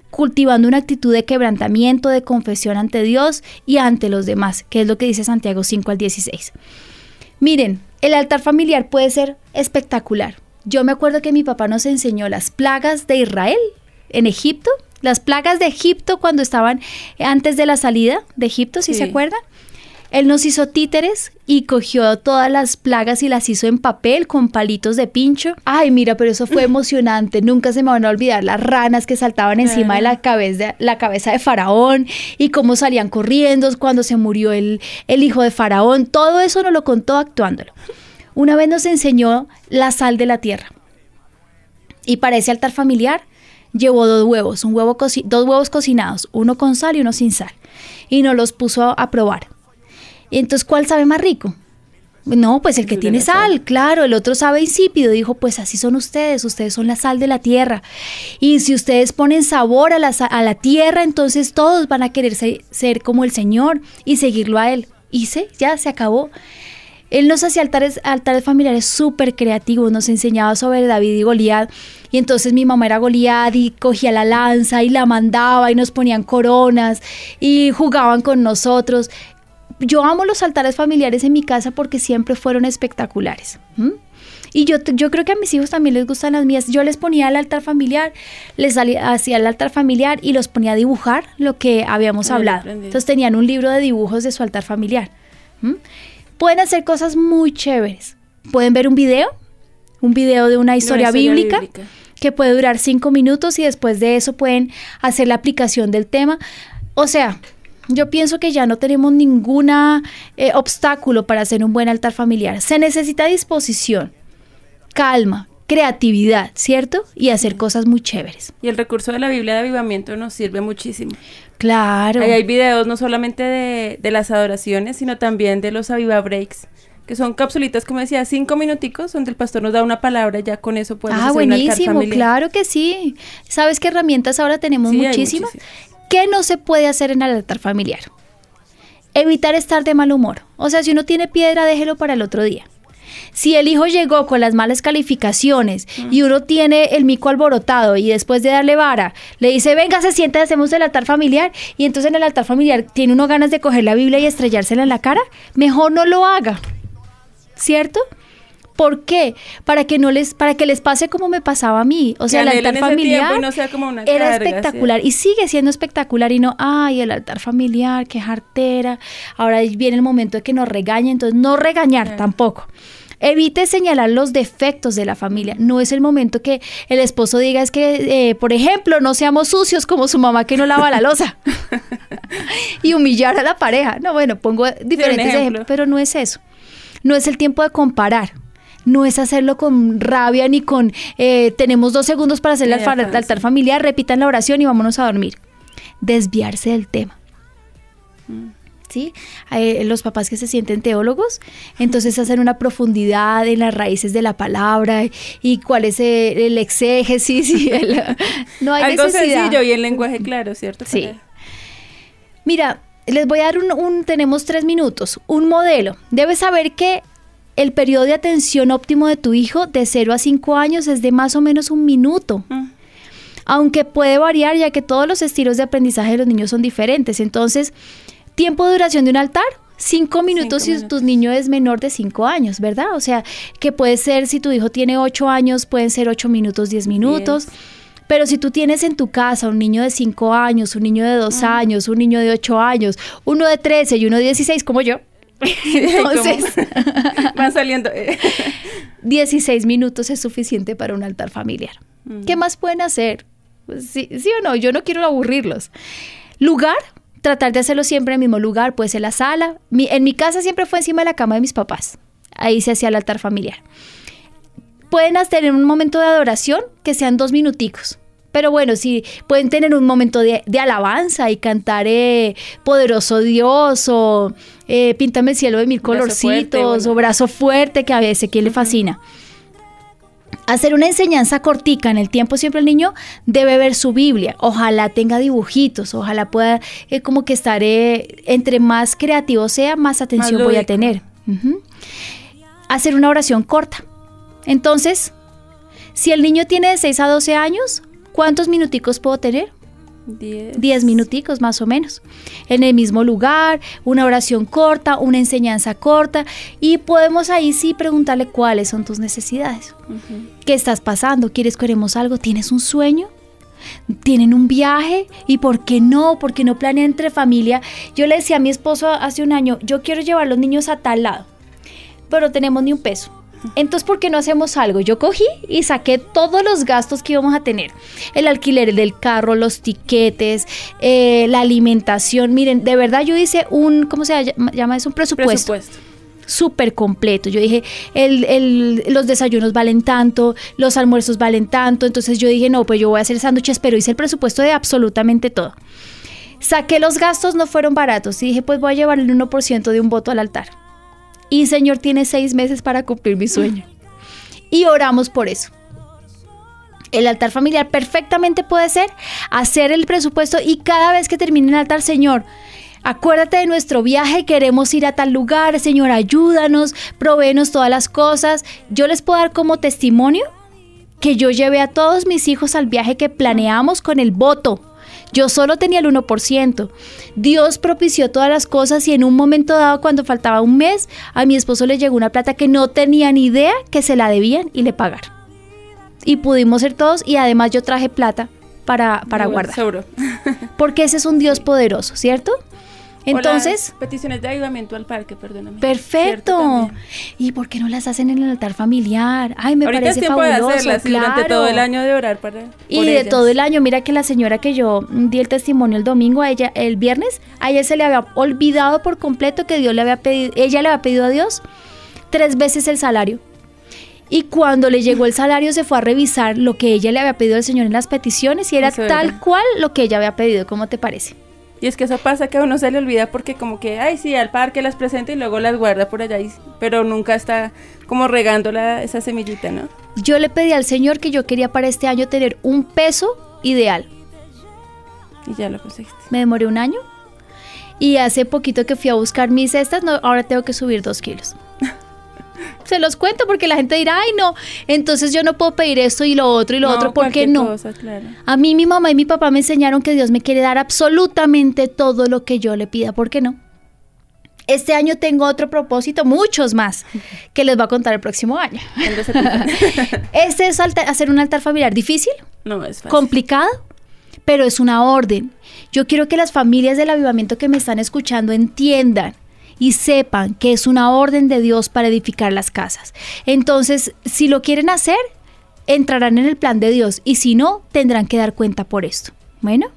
Cultivando una actitud de quebrantamiento, de confesión ante Dios y ante los demás, que es lo que dice Santiago 5 al 16. Miren, el altar familiar puede ser espectacular. Yo me acuerdo que mi papá nos enseñó las plagas de Israel en Egipto, las plagas de Egipto cuando estaban antes de la salida de Egipto, si se acuerdan. Él nos hizo títeres y cogió todas las plagas y las hizo en papel con palitos de pincho. Ay, mira, pero eso fue emocionante. Nunca se me van a olvidar las ranas que saltaban encima de la cabeza, la cabeza de Faraón y cómo salían corriendo cuando se murió el, el hijo de Faraón. Todo eso nos lo contó actuándolo. Una vez nos enseñó la sal de la tierra. Y para ese altar familiar llevó dos huevos, un huevo dos huevos cocinados, uno con sal y uno sin sal. Y nos los puso a probar. Y entonces, ¿cuál sabe más rico? No, pues el que tiene sal, claro, el otro sabe insípido. Dijo, pues así son ustedes, ustedes son la sal de la tierra. Y si ustedes ponen sabor a la, a la tierra, entonces todos van a querer ser, como el Señor y seguirlo a Él. Y se, ya se acabó. Él nos hacía altares, altares familiares súper creativos, nos enseñaba sobre David y Goliat. Y entonces mi mamá era Goliat y cogía la lanza y la mandaba y nos ponían coronas y jugaban con nosotros. Yo amo los altares familiares en mi casa porque siempre fueron espectaculares. Y yo, yo creo que a mis hijos también les gustan las mías. Yo les ponía el altar familiar, les hacía el altar familiar y los ponía a dibujar lo que habíamos hablado. Entonces tenían un libro de dibujos de su altar familiar pueden hacer cosas muy chéveres. Pueden ver un video, un video de una historia, bíblica, que puede durar cinco minutos y después de eso pueden hacer la aplicación del tema. O sea, yo pienso que ya no tenemos ningún eh, obstáculo para hacer un buen altar familiar. Se necesita disposición, calma, creatividad, ¿cierto? Y hacer cosas muy chéveres. Y el recurso de la Biblia de avivamiento nos sirve muchísimo. Claro. Ahí hay videos no solamente de, las adoraciones, sino también de los aviva breaks que son capsulitas, como decía, cinco minuticos, donde el pastor nos da una palabra, y ya con eso podemos ah, buenísimo, claro que sí. ¿Sabes qué herramientas ahora tenemos muchísimas? ¿Qué no se puede hacer en el altar familiar? Evitar estar de mal humor. O sea, si uno tiene piedra, déjelo para el otro día. Si el hijo llegó con las malas calificaciones y uno tiene el mico alborotado y después de darle vara, le dice, venga, se sienta, hacemos el altar familiar, y entonces en el altar familiar tiene uno ganas de coger la Biblia y estrellársela en la cara, mejor no lo haga. ¿Cierto? ¿Por qué? Para que no les, para que les pase como me pasaba a mí. O sea, el altar familiar era espectacular y sigue siendo espectacular y no, ay, el altar familiar, qué jartera. Ahora viene el momento de que nos regañen, entonces no regañar tampoco. Evite señalar los defectos de la familia. No es el momento que el esposo diga es que, eh, por ejemplo, no seamos sucios como su mamá que no lava la losa y humillar a la pareja. No, bueno, pongo diferentes ejemplos, pero no es eso. No es el tiempo de comparar no es hacerlo con rabia ni con eh, tenemos dos segundos para hacer el altar, familiar, repitan la oración y vámonos a dormir. Desviarse del tema. Mm. ¿Sí? Eh, los papás que se sienten teólogos, entonces hacen una profundidad en las raíces de la palabra y cuál es el, exégesis. Y no hay Algo sencillo y el lenguaje claro, ¿cierto? Sí. Mira, les voy a dar un, un, tenemos tres minutos, un modelo. Debes saber que el periodo de atención óptimo de tu hijo de 0 a 5 años es de más o menos un minuto. Mm. Aunque puede variar ya que todos los estilos de aprendizaje de los niños son diferentes. Entonces, tiempo de duración de un altar, 5 minutos si tu niño es menor de 5 años, ¿verdad? O sea, que puede ser si tu hijo tiene 8 años, pueden ser 8 minutos, 10 minutos. Pero si tú tienes en tu casa un niño de 5 años, un niño de 2 años, un niño de 8 años, uno de 13 y uno de 16 como yo, Entonces, van saliendo. 16 minutos es suficiente para un altar familiar. Mm. ¿Qué más pueden hacer? Pues ¿Sí, ¿Sí, o no? Yo no quiero aburrirlos. Lugar, tratar de hacerlo siempre en el mismo lugar, puede ser la sala. en mi casa siempre fue encima de la cama de mis papás. Ahí se hacía el altar familiar. Pueden hacer en un momento de adoración que sean dos minuticos. Pero bueno, si pueden tener un momento de, alabanza y cantar eh, Poderoso Dios o eh, Píntame el cielo de mil colorcitos o Brazo fuerte, que a veces que le fascina. Hacer una enseñanza cortica en el tiempo siempre el niño debe ver su Biblia. Ojalá tenga dibujitos, ojalá pueda eh, como que estaré, entre más creativo sea, más atención voy a tener. Hacer una oración corta. Entonces, si el niño tiene de 6 a 12 años, ¿Cuántos minuticos puedo tener? Diez. minuticos más o menos. En el mismo lugar, una oración corta, una enseñanza corta y podemos ahí sí preguntarle cuáles son tus necesidades. ¿Qué estás pasando? ¿Quieres que haremos algo? ¿Tienes un sueño? ¿Tienen un viaje? ¿Y por qué no? ¿Por qué no planean entre familia? Yo le decía a mi esposo hace un año, yo quiero llevar a los niños a tal lado, pero no tenemos ni un peso. Entonces, ¿por qué no hacemos algo? Yo cogí y saqué todos los gastos que íbamos a tener. El alquiler del carro, los tiquetes, eh, la alimentación. Miren, de verdad yo hice un, ¿cómo se llama eso? Un presupuesto. súper completo. Yo dije, los desayunos valen tanto, los almuerzos valen tanto. Entonces yo dije, no, pues yo voy a hacer sándwiches, pero hice el presupuesto de absolutamente todo. Saqué los gastos, no fueron baratos. Y dije, pues voy a llevar el 1% de un voto al altar. Y Señor tiene seis meses para cumplir mi sueño. Y oramos por eso. El altar familiar perfectamente puede ser hacer el presupuesto y cada vez que termine el altar, Señor, acuérdate de nuestro viaje, queremos ir a tal lugar, Señor, ayúdanos, proveenos todas las cosas. Yo les puedo dar como testimonio que yo llevé a todos mis hijos al viaje que planeamos con el voto. Yo solo tenía el 1%. Dios propició todas las cosas y en un momento dado, cuando faltaba un mes, a mi esposo le llegó una plata que no tenía ni idea que se la debían y le pagaron. Y pudimos ser todos y además yo traje plata para, para guardar. Porque ese es un Dios poderoso, ¿cierto? Entonces. peticiones de ayudamiento al parque, perdóname. Perfecto. ¿Y por qué no las hacen en el altar familiar? Ay, me parece es tiempo fabuloso. De hacerlas, durante todo el año de orar para. Y de todo el año, mira que la señora que yo di el testimonio el domingo, a ella, el viernes, a ella se le había olvidado por completo que Dios le había pedido, ella le había pedido a Dios tres veces el salario. Y cuando le llegó el salario se fue a revisar lo que ella le había pedido al Señor en las peticiones y era tal cual lo que ella había pedido. ¿Cómo te parece? Y es que eso pasa que a uno se le olvida porque como que, ay, sí, al parque las presenta y luego las guarda por allá, pero nunca está como regando esa semillita, ¿no? Yo le pedí al Señor que yo quería para este año tener un peso ideal. Y ya lo conseguiste. Me demoré un año. Y hace poquito que fui a buscar mis cestas, no, ahora tengo que subir dos kilos. Se los cuento porque la gente dirá, ay no, entonces yo no puedo pedir esto y lo otro y lo otro, ¿por qué no? A mí mi mamá y mi papá me enseñaron que Dios me quiere dar absolutamente todo lo que yo le pida, ¿por qué no? Este año tengo otro propósito, muchos más, que les voy a contar el próximo año. este es hacer un altar familiar difícil, no es fácil. complicado, pero es una orden. Yo quiero que las familias del avivamiento que me están escuchando entiendan y sepan que es una orden de Dios para edificar las casas. Entonces, si lo quieren hacer, entrarán en el plan de Dios y si no, tendrán que dar cuenta por esto. Bueno.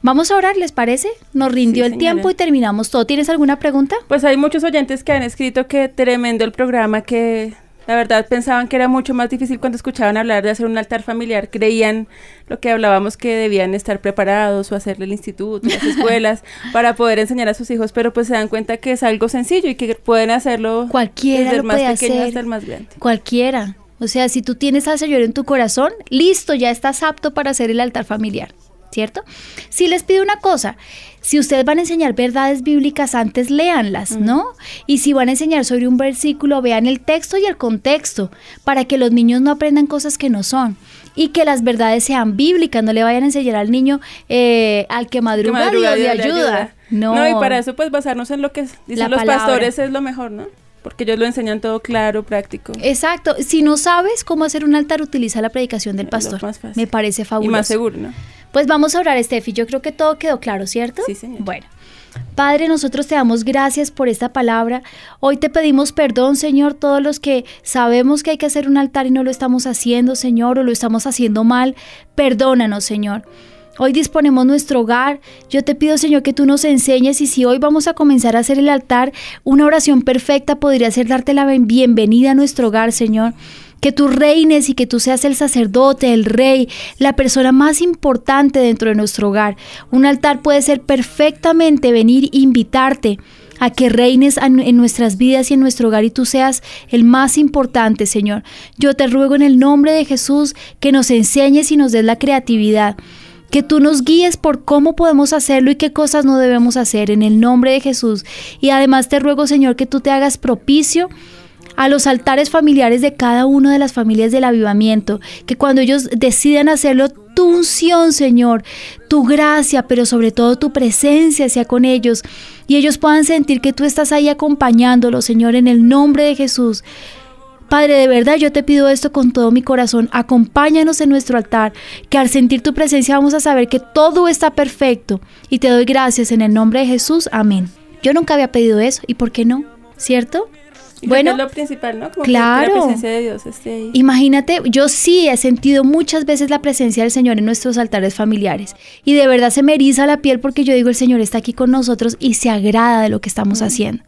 Vamos a orar, ¿les parece? Nos rindió el tiempo y terminamos todo. ¿Tienes alguna pregunta? Pues hay muchos oyentes que han escrito que tremendo el programa, que la verdad pensaban que era mucho más difícil cuando escuchaban hablar de hacer un altar familiar. Creían lo que hablábamos que debían estar preparados o hacerle el instituto, las escuelas, para poder enseñar a sus hijos, pero pues se dan cuenta que es algo sencillo y que pueden hacerlo cualquiera desde el más pequeño hasta el más grande. Cualquiera. O sea, si tú tienes al Señor en tu corazón, listo, ya estás apto para hacer el altar familiar. ¿Cierto? Si les pido una cosa, si ustedes van a enseñar verdades bíblicas, antes léanlas, ¿no? Y si van a enseñar sobre un versículo, vean el texto y el contexto, para que los niños no aprendan cosas que no son. Y que las verdades sean bíblicas, no le vayan a enseñar al niño eh, al que madruga, Dios le ayuda. No. no, y para eso pues basarnos en lo que dicen los pastores es lo mejor, ¿no? Porque ellos lo enseñan todo claro, práctico. Exacto. Si no sabes cómo hacer un altar, utiliza la predicación del pastor. Me parece fabuloso. Y más seguro, ¿no? Pues vamos a orar, Steffi. Yo creo que todo quedó claro, ¿cierto? Sí, señor. Bueno. Padre, nosotros te damos gracias por esta palabra. Hoy te pedimos perdón, Señor, todos los que sabemos que hay que hacer un altar y no lo estamos haciendo, Señor, o lo estamos haciendo mal. Perdónanos, Señor. Hoy disponemos nuestro hogar. Yo te pido, Señor, que tú nos enseñes y si hoy vamos a comenzar a hacer el altar, una oración perfecta podría ser darte la bienvenida a nuestro hogar, Señor que tú reines y que tú seas el sacerdote, el rey, la persona más importante dentro de nuestro hogar. Un altar puede ser perfectamente venir e invitarte a que reines en nuestras vidas y en nuestro hogar y tú seas el más importante, Señor. Yo te ruego en el nombre de Jesús que nos enseñes y nos des la creatividad que tú nos guíes por cómo podemos hacerlo y qué cosas no debemos hacer en el nombre de Jesús. Y además te ruego, Señor, que tú te hagas propicio a los altares familiares de cada una de las familias del avivamiento, que cuando ellos decidan hacerlo, tu unción, Señor, tu gracia, pero sobre todo tu presencia sea con ellos y ellos puedan sentir que tú estás ahí acompañándolos, Señor, en el nombre de Jesús. Padre, de verdad yo te pido esto con todo mi corazón. Acompáñanos en nuestro altar, que al sentir tu presencia vamos a saber que todo está perfecto. Y te doy gracias en el nombre de Jesús. Amén. Yo nunca había pedido eso, ¿y por qué no? ¿Cierto? Bueno, es lo principal, ¿no? claro. la presencia de Dios esté ahí. Imagínate, yo sí he sentido muchas veces la presencia del Señor en nuestros altares familiares y de verdad se me eriza la piel porque yo digo el Señor está aquí con nosotros y se agrada de lo que estamos haciendo.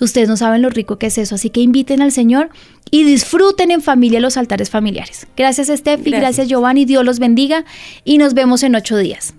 Ustedes no saben lo rico que es eso, así que inviten al Señor y disfruten en familia los altares familiares. Gracias Steffi, gracias, gracias Giovanni, Dios los bendiga y nos vemos en ocho días.